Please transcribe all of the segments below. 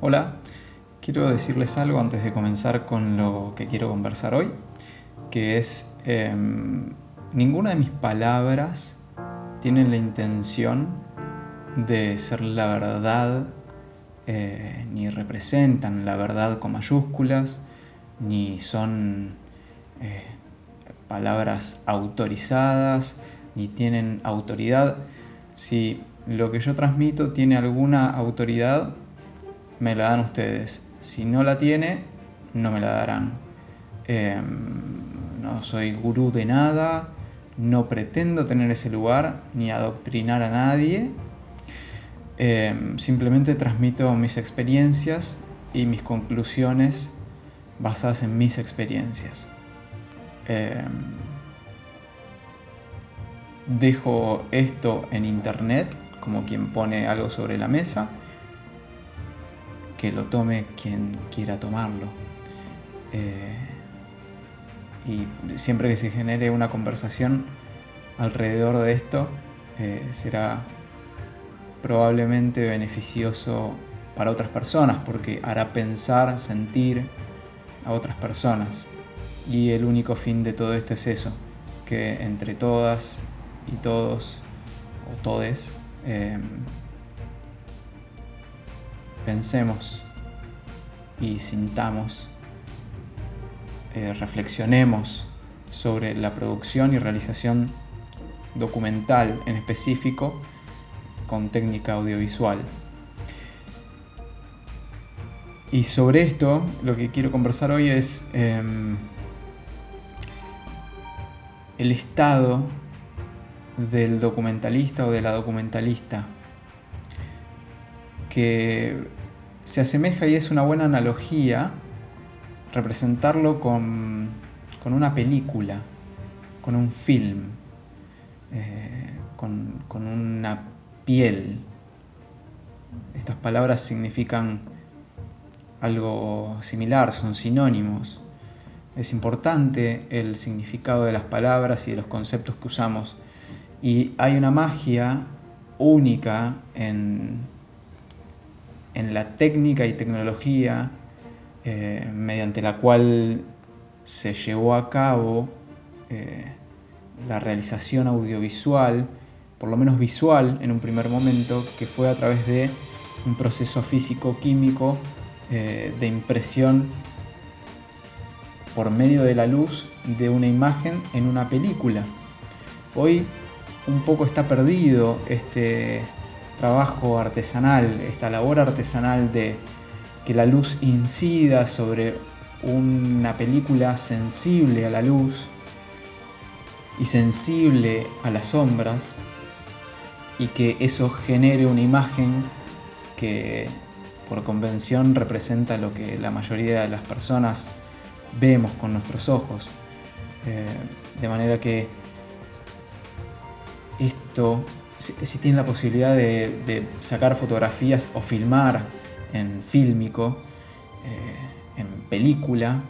Hola, quiero decirles algo antes de comenzar con lo que quiero conversar hoy, que es em, ninguna de mis palabras tiene la intención de ser la verdad, eh, ni representan la verdad con mayúsculas, ni son eh, palabras autorizadas, ni tienen autoridad. Si lo que yo transmito tiene alguna autoridad, me la dan ustedes. Si no la tiene, no me la darán. Em, no soy gurú de nada, no pretendo tener ese lugar ni adoctrinar a nadie. Em, simplemente transmito mis experiencias y mis conclusiones basadas en mis experiencias. Em, dejo esto en internet como quien pone algo sobre la mesa que lo tome quien quiera tomarlo. Eh, y siempre que se genere una conversación alrededor de esto, eh, será probablemente beneficioso para otras personas porque hará pensar, sentir a otras personas. Y el único fin de todo esto es eso, que entre todas y todos o todes eh, pensemos y sintamos, eh, reflexionemos sobre la producción y realización documental en específico con técnica audiovisual. Y sobre esto lo que quiero conversar hoy es em, el estado del documentalista o de la documentalista que se asemeja y es una buena analogía representarlo con, una película, con un film, eh, con, una piel. Estas palabras significan algo similar, son sinónimos. Es importante el significado de las palabras y de los conceptos que usamos. Y hay una magia única en, en la técnica y tecnología eh, mediante la cual se llevó a cabo eh, la realización audiovisual, por lo menos visual en un primer momento, que fue a través de un proceso físico-químico eh, de impresión por medio de la luz de una imagen en una película. Hoy un poco está perdido este, trabajo artesanal, esta labor artesanal de que la luz incida sobre una película sensible a la luz y sensible a las sombras y que eso genere una imagen que por convención representa lo que la mayoría de las personas vemos con nuestros ojos. Eh, de manera que esto si, tienen la posibilidad de, sacar fotografías o filmar en fílmico, eh, en película,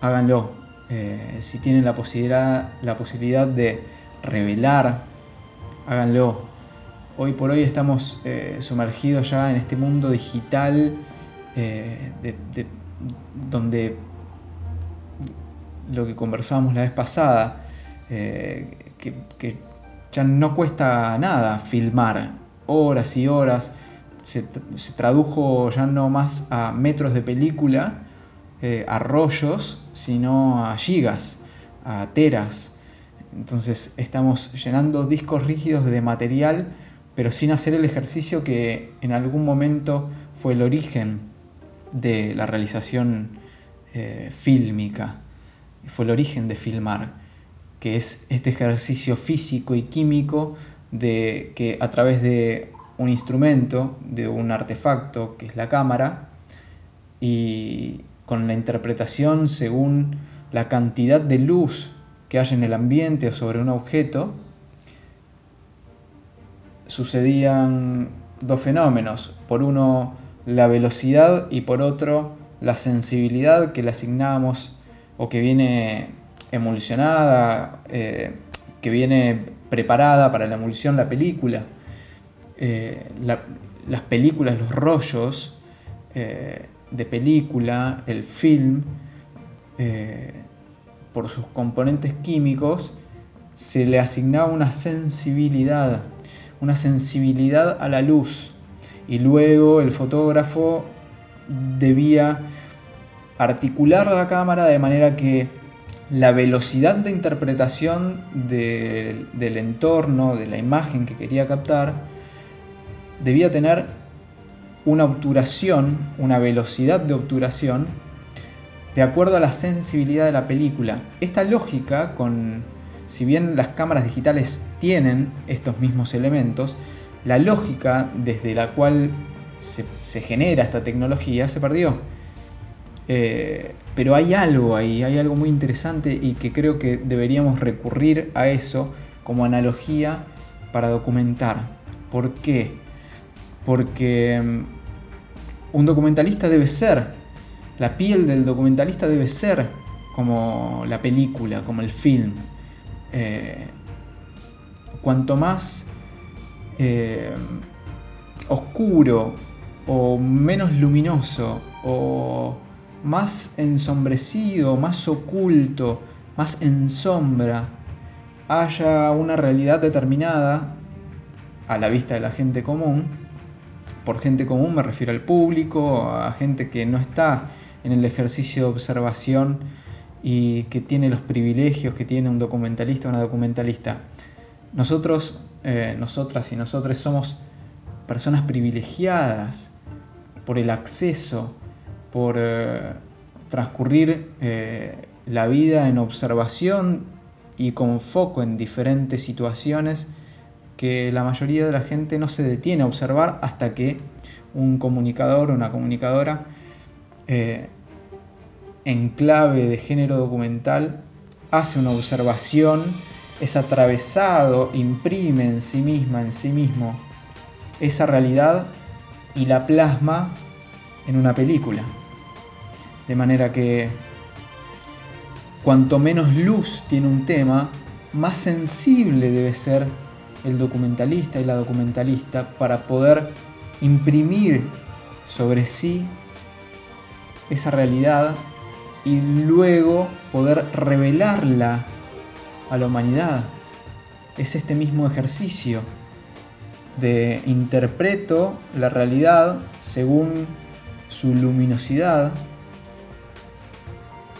háganlo. Eh, si tienen la posibilidad, la posibilidad de revelar, háganlo. Hoy por hoy estamos eh, sumergidos ya en este mundo digital donde lo que conversábamos la vez pasada, que ya no cuesta nada filmar, horas y horas, se, tradujo ya no más a metros de película, eh, a rollos, sino a gigas, a teras. Entonces estamos llenando discos rígidos de material, pero sin hacer el ejercicio que en algún momento fue el origen de la realización eh, fílmica, fue el origen de filmar que es este ejercicio físico y químico de que a través de un instrumento, de un artefacto que es la cámara, y con la interpretación según la cantidad de luz que hay en el ambiente o sobre un objeto, sucedían dos fenómenos. Por uno, la velocidad y por otro, la sensibilidad que le asignábamos o que viene emulsionada, eh, que viene preparada para la emulsión la película. Eh, las películas, los rollos, eh, de película, el film, por sus componentes químicos, se le asignaba una sensibilidad, una sensibilidad a la luz. Y luego el fotógrafo debía articular la cámara de manera que la velocidad de interpretación del entorno, de la imagen que quería captar, debía tener una obturación, una velocidad de obturación, de acuerdo a la sensibilidad de la película. Esta lógica, con, si bien las cámaras digitales tienen estos mismos elementos, la lógica desde la cual se, genera esta tecnología se perdió. Eh, pero hay algo ahí, hay algo muy interesante y que creo que deberíamos recurrir a eso como analogía para documentar. ¿Por qué? Porque mm, un documentalista debe ser, la piel del documentalista debe ser como la película, como el film. Eh, cuanto más eh, oscuro o menos luminoso o más ensombrecido, más oculto, más en sombra, haya una realidad determinada a la vista de la gente común, por gente común me refiero al público, a gente que no está en el ejercicio de observación y que tiene los privilegios que tiene un documentalista o una documentalista. Nosotros, eh, nosotras y nosotros somos personas privilegiadas por el acceso, por eh, transcurrir eh, la vida en observación y con foco en diferentes situaciones que la mayoría de la gente no se detiene a observar hasta que un comunicador o una comunicadora eh, en clave de género documental hace una observación, es atravesado, imprime en sí misma, en sí mismo, esa realidad y la plasma en una película. De manera que cuanto menos luz tiene un tema, más sensible debe ser el documentalista y la documentalista para poder imprimir sobre sí esa realidad y luego poder revelarla a la humanidad. Es este mismo ejercicio de interpreto la realidad según su luminosidad,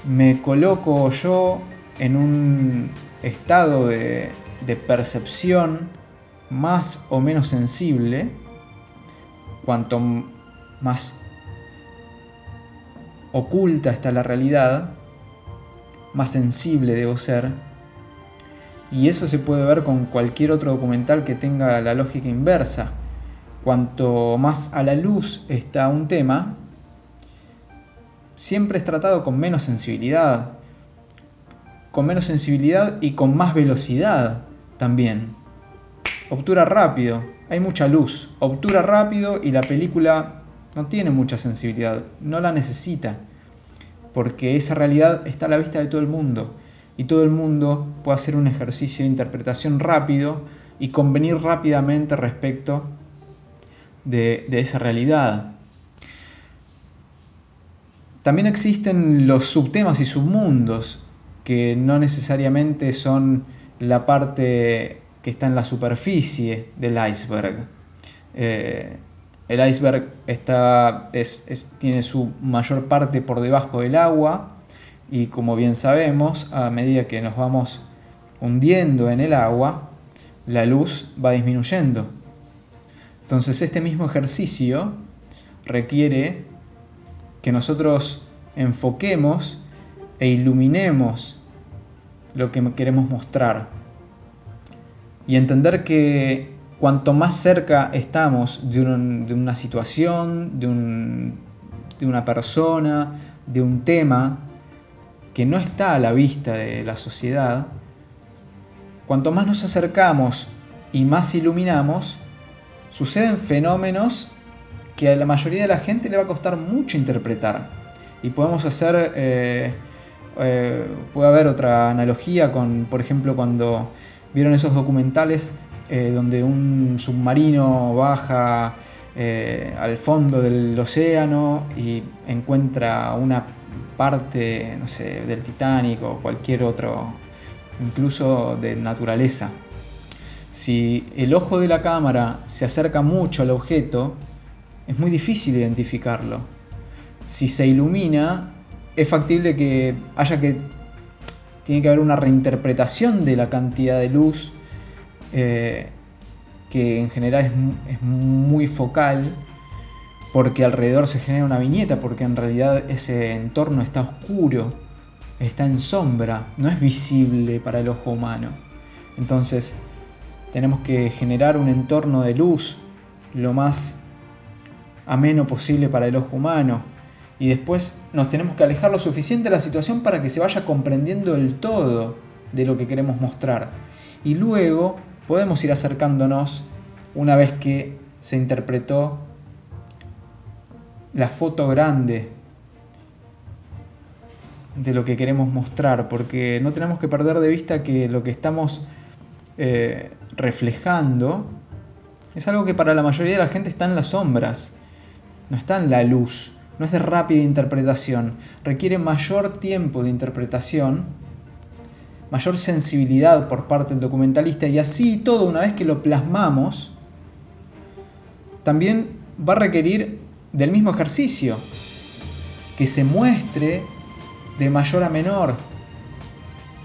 me coloco yo en un estado de, percepción más o menos sensible, cuanto más oculta está la realidad, más sensible debo ser, y eso se puede ver con cualquier otro documental que tenga la lógica inversa. Cuanto más a la luz está un tema, siempre es tratado con menos sensibilidad. Con menos sensibilidad y con más velocidad también. Obtura rápido, hay mucha luz. Obtura rápido y la película no tiene mucha sensibilidad, no la necesita. Porque esa realidad está a la vista de todo el mundo y todo el mundo puede hacer un ejercicio de interpretación rápido y convenir rápidamente respecto de, esa realidad. También existen los subtemas y submundos que no necesariamente son la parte que está en la superficie del iceberg. Eh, el iceberg está, tiene su mayor parte por debajo del agua y como bien sabemos, a medida que nos vamos hundiendo en el agua, la luz va disminuyendo. Entonces este mismo ejercicio requiere que nosotros enfoquemos e iluminemos lo que queremos mostrar. Y entender que cuanto más cerca estamos de, una situación, de, de una persona, de un tema, que no está a la vista de la sociedad, cuanto más nos acercamos y más iluminamos, suceden fenómenos que a la mayoría de la gente le va a costar mucho interpretar. Y podemos hacer, eh, eh, puede haber otra analogía con, por ejemplo, cuando vieron esos documentales eh, donde un submarino baja al fondo del océano y encuentra una parte, no sé, del Titanic o cualquier otro, incluso de naturaleza. Si el ojo de la cámara se acerca mucho al objeto, es muy difícil identificarlo. Si se ilumina, es factible que haya que... Tiene que haber una reinterpretación de la cantidad de luz eh, que en general es, muy focal porque alrededor se genera una viñeta, porque en realidad ese entorno está oscuro, está en sombra, no es visible para el ojo humano. Entonces tenemos que generar un entorno de luz lo más ameno posible para el ojo humano. Y después nos tenemos que alejar lo suficiente de la situación para que se vaya comprendiendo el todo de lo que queremos mostrar. Y luego podemos ir acercándonos una vez que se interpretó la foto grande de lo que queremos mostrar, porque no tenemos que perder de vista que lo que estamos eh, reflejando es algo que para la mayoría de la gente está en las sombras, no está en la luz, no es de rápida interpretación, requiere mayor tiempo de interpretación mayor sensibilidad por parte del documentalista y así todo una vez que lo plasmamos, también va a requerir del mismo ejercicio, que se muestre de mayor a menor,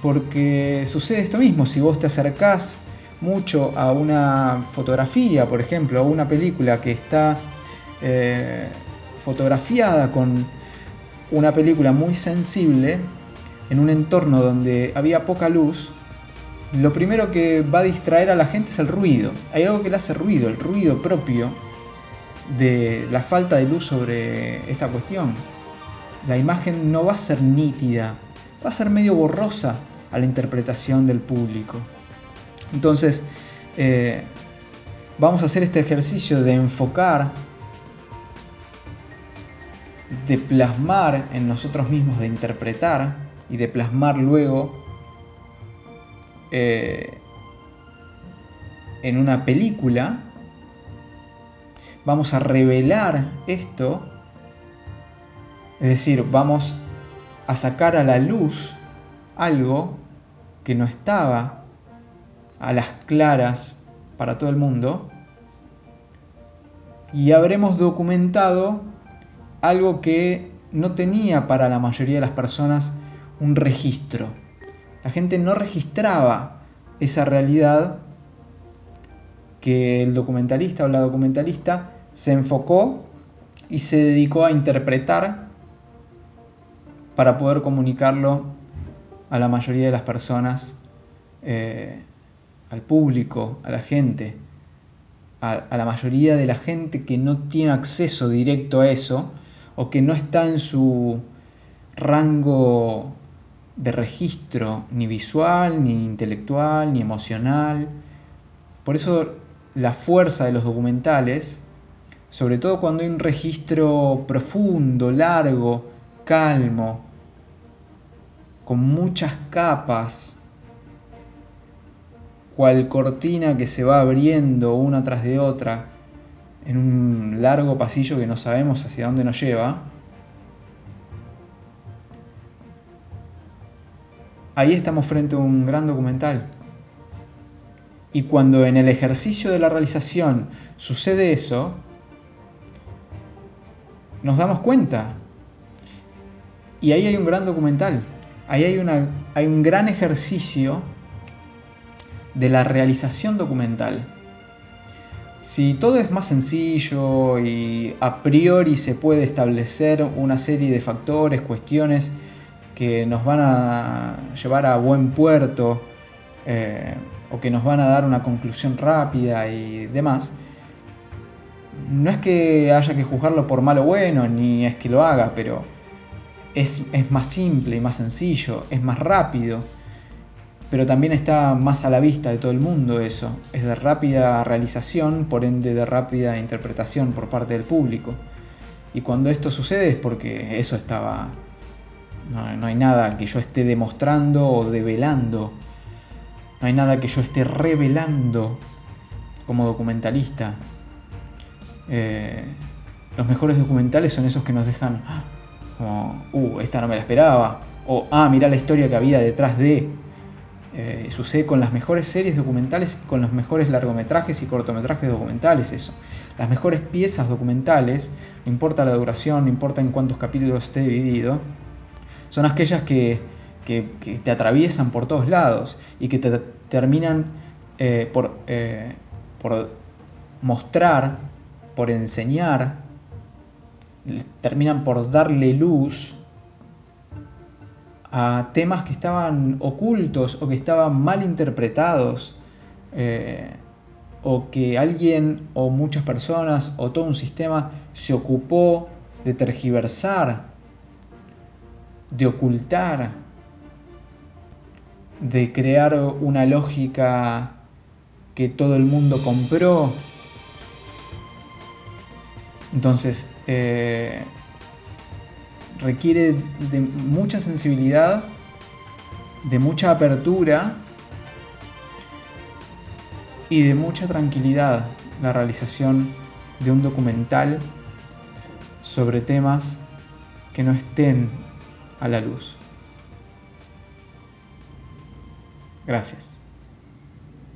porque sucede esto mismo, si vos te acercás mucho a una fotografía, por ejemplo, a una película que está eh, fotografiada con una película muy sensible, en un entorno donde había poca luz, lo primero que va a distraer a la gente es el ruido. Hay algo que le hace ruido, el ruido propio de la falta de luz sobre esta cuestión. La imagen no va a ser nítida, va a ser medio borrosa a la interpretación del público. Entonces, eh, vamos a hacer este ejercicio de enfocar, de plasmar en nosotros mismos, de interpretar y de plasmar luego eh, en una película, vamos a revelar esto, es decir, vamos a sacar a la luz algo que no estaba a las claras para todo el mundo. Y habremos documentado algo que no tenía para la mayoría de las personas un registro. La gente no registraba esa realidad que el documentalista o la documentalista se enfocó y se dedicó a interpretar para poder comunicarlo a la mayoría de las personas, eh, al público, a la gente, a, a la mayoría de la gente que no tiene acceso directo a eso o que no está en su rango de registro, ni visual, ni intelectual, ni emocional. Por eso la fuerza de los documentales, sobre todo cuando hay un registro profundo, largo, calmo, con muchas capas, cual cortina que se va abriendo una tras de otra en un largo pasillo que no sabemos hacia dónde nos lleva, ahí estamos frente a un gran documental. Y cuando en el ejercicio de la realización sucede eso, nos damos cuenta. Y ahí hay un gran documental. Ahí hay, una, hay un gran ejercicio de la realización documental. Si todo es más sencillo y a priori se puede establecer una serie de factores, cuestiones, que nos van a llevar a buen puerto eh, o que nos van a dar una conclusión rápida y demás, no es que haya que juzgarlo por malo o bueno, ni es que lo haga, pero es, es más simple y más sencillo, es más rápido, pero también está más a la vista de todo el mundo eso, es de rápida realización, por ende de rápida interpretación por parte del público. Y cuando esto sucede es porque eso estaba no, hay nada que yo esté demostrando o develando. No hay nada que yo esté revelando como documentalista. Eh, los mejores documentales son esos que nos dejan ¡ah! como, uh, esta no me la esperaba, o ah, mira la historia que había detrás de. Eh, sucede con las mejores series documentales, con los mejores largometrajes y cortometrajes documentales, eso. Las mejores piezas documentales, no importa la duración, no importa en cuántos capítulos esté dividido, son aquellas que, te atraviesan por todos lados y que te terminan eh, por, eh, por mostrar, por enseñar, terminan por darle luz a temas que estaban ocultos o que estaban mal interpretados, eh, o que alguien o muchas personas o todo un sistema se ocupó de tergiversar, de ocultar, de crear una lógica que todo el mundo compró. Entonces, eh, requiere de mucha sensibilidad, de mucha apertura y de mucha tranquilidad la realización de un documental sobre temas que no estén a la luz. Gracias.